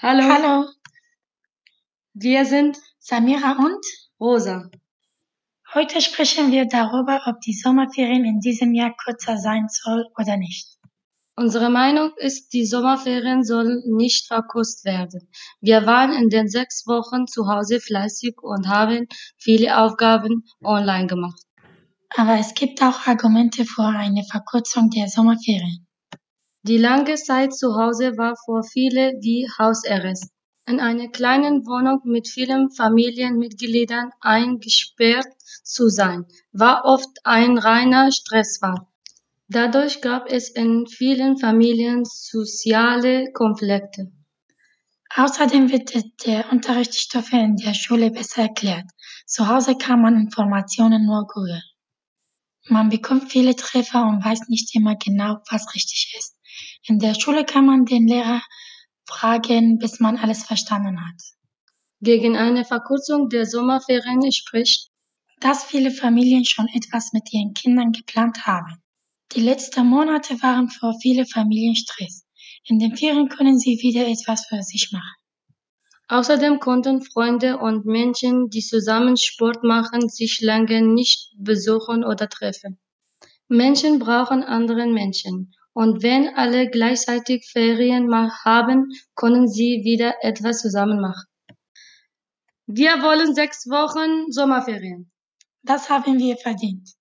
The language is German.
Hallo, Hallo, wir sind Samira und Rosa. heute sprechen wir darüber, ob die Sommerferien in diesem Jahr kürzer sein soll oder nicht. Unsere Meinung ist, die Sommerferien sollen nicht verkürzt werden. Wir waren in den sechs Wochen zu Hause fleißig und haben viele Aufgaben online gemacht. Aber es gibt auch Argumente für eine Verkürzung der Sommerferien. Die lange Zeit zu Hause war für viele wie Hausarrest. In einer kleinen Wohnung mit vielen Familienmitgliedern eingesperrt zu sein, war oft ein reiner Stressfall. Dadurch gab es in vielen Familien soziale Konflikte. Außerdem wird der Unterrichtsstoff in der Schule besser erklärt. Zu Hause kann man Informationen nur googeln. Man bekommt viele Treffer und weiß nicht immer genau, was richtig ist. In der Schule kann man den Lehrer fragen, bis man alles verstanden hat. Gegen eine Verkürzung der Sommerferien spricht, dass viele Familien schon etwas mit ihren Kindern geplant haben. Die letzten Monate waren für viele Familien Stress. In den Ferien können sie wieder etwas für sich machen. Außerdem konnten Freunde und Menschen, die zusammen Sport machen, sich lange nicht besuchen oder treffen. Menschen brauchen andere Menschen. Und wenn alle gleichzeitig Ferien haben, können sie wieder etwas zusammen machen. Wir wollen sechs Wochen Sommerferien. Das haben wir verdient.